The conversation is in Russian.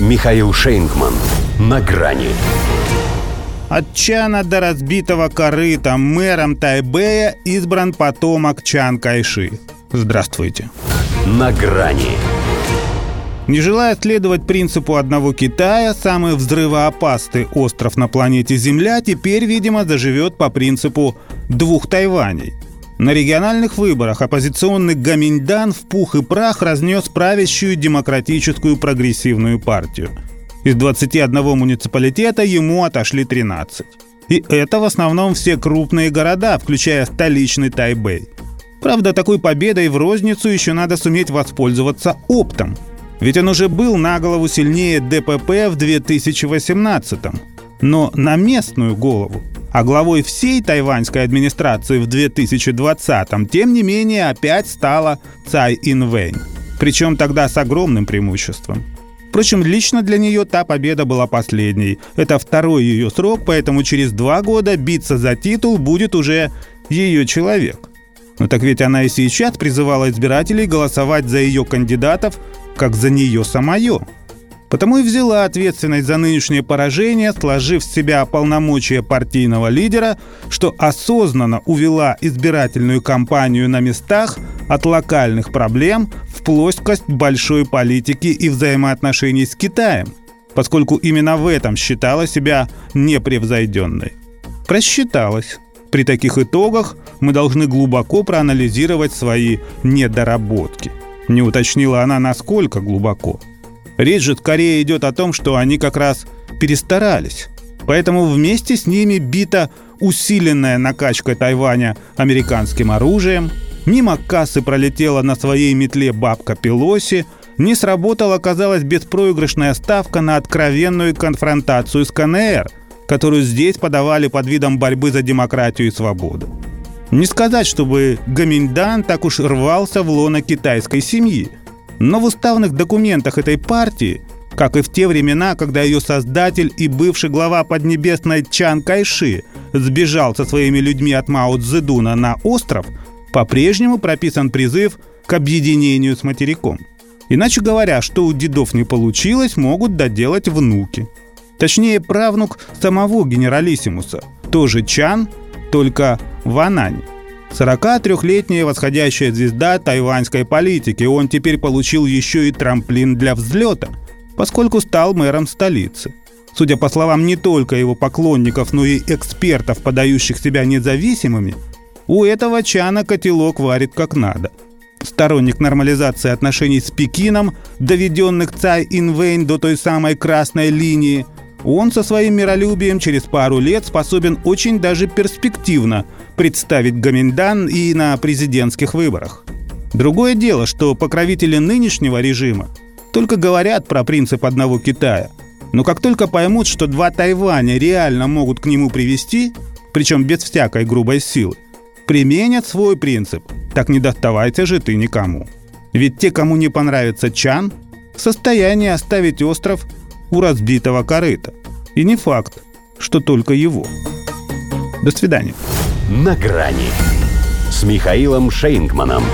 Михаил Шейнгман. На грани. От Чана до разбитого корыта мэром Тайбэя избран потомок Чан Кайши. Здравствуйте. На грани. Не желая следовать принципу одного Китая, самый взрывоопасный остров на планете Земля теперь, видимо, заживет по принципу двух Тайваней. На региональных выборах оппозиционный Гаминьдан в пух и прах разнес правящую демократическую прогрессивную партию – из 21 муниципалитета ему отошли 13. И это в основном все крупные города, включая столичный Тайбэй. Правда, такой победой в розницу еще надо суметь воспользоваться оптом. Ведь он уже был на голову сильнее ДПП в 2018 но на местную голову. А главой всей тайваньской администрации в 2020 тем не менее опять стала Цай Инвэнь. Причем тогда с огромным преимуществом. Впрочем, лично для нее та победа была последней. Это второй ее срок, поэтому через два года биться за титул будет уже ее человек. Но так ведь она и сейчас призывала избирателей голосовать за ее кандидатов, как за нее самое. Потому и взяла ответственность за нынешнее поражение, сложив в себя полномочия партийного лидера, что осознанно увела избирательную кампанию на местах от локальных проблем в плоскость большой политики и взаимоотношений с Китаем, поскольку именно в этом считала себя непревзойденной. Просчиталась. При таких итогах мы должны глубоко проанализировать свои недоработки. Не уточнила она, насколько глубоко – Речь же скорее идет о том, что они как раз перестарались. Поэтому вместе с ними бита усиленная накачка Тайваня американским оружием, мимо кассы пролетела на своей метле бабка Пелоси, не сработала, казалось, беспроигрышная ставка на откровенную конфронтацию с КНР, которую здесь подавали под видом борьбы за демократию и свободу. Не сказать, чтобы Гаминьдан так уж рвался в лоно китайской семьи – но в уставных документах этой партии, как и в те времена, когда ее создатель и бывший глава Поднебесной Чан Кайши сбежал со своими людьми от Мао Цзэдуна на остров, по-прежнему прописан призыв к объединению с материком. Иначе говоря, что у дедов не получилось, могут доделать внуки. Точнее, правнук самого генералиссимуса, тоже Чан, только в Анане. 43-летняя восходящая звезда тайваньской политики. Он теперь получил еще и трамплин для взлета, поскольку стал мэром столицы. Судя по словам не только его поклонников, но и экспертов, подающих себя независимыми, у этого Чана котелок варит как надо. Сторонник нормализации отношений с Пекином, доведенных Цай Инвейн до той самой красной линии, он со своим миролюбием через пару лет способен очень даже перспективно представить Гаминдан и на президентских выборах. Другое дело, что покровители нынешнего режима только говорят про принцип одного Китая. Но как только поймут, что два Тайваня реально могут к нему привести, причем без всякой грубой силы, применят свой принцип «так не доставайте же ты никому». Ведь те, кому не понравится Чан, в состоянии оставить остров у разбитого корыта. И не факт, что только его. До свидания. «На грани» с Михаилом Шейнгманом.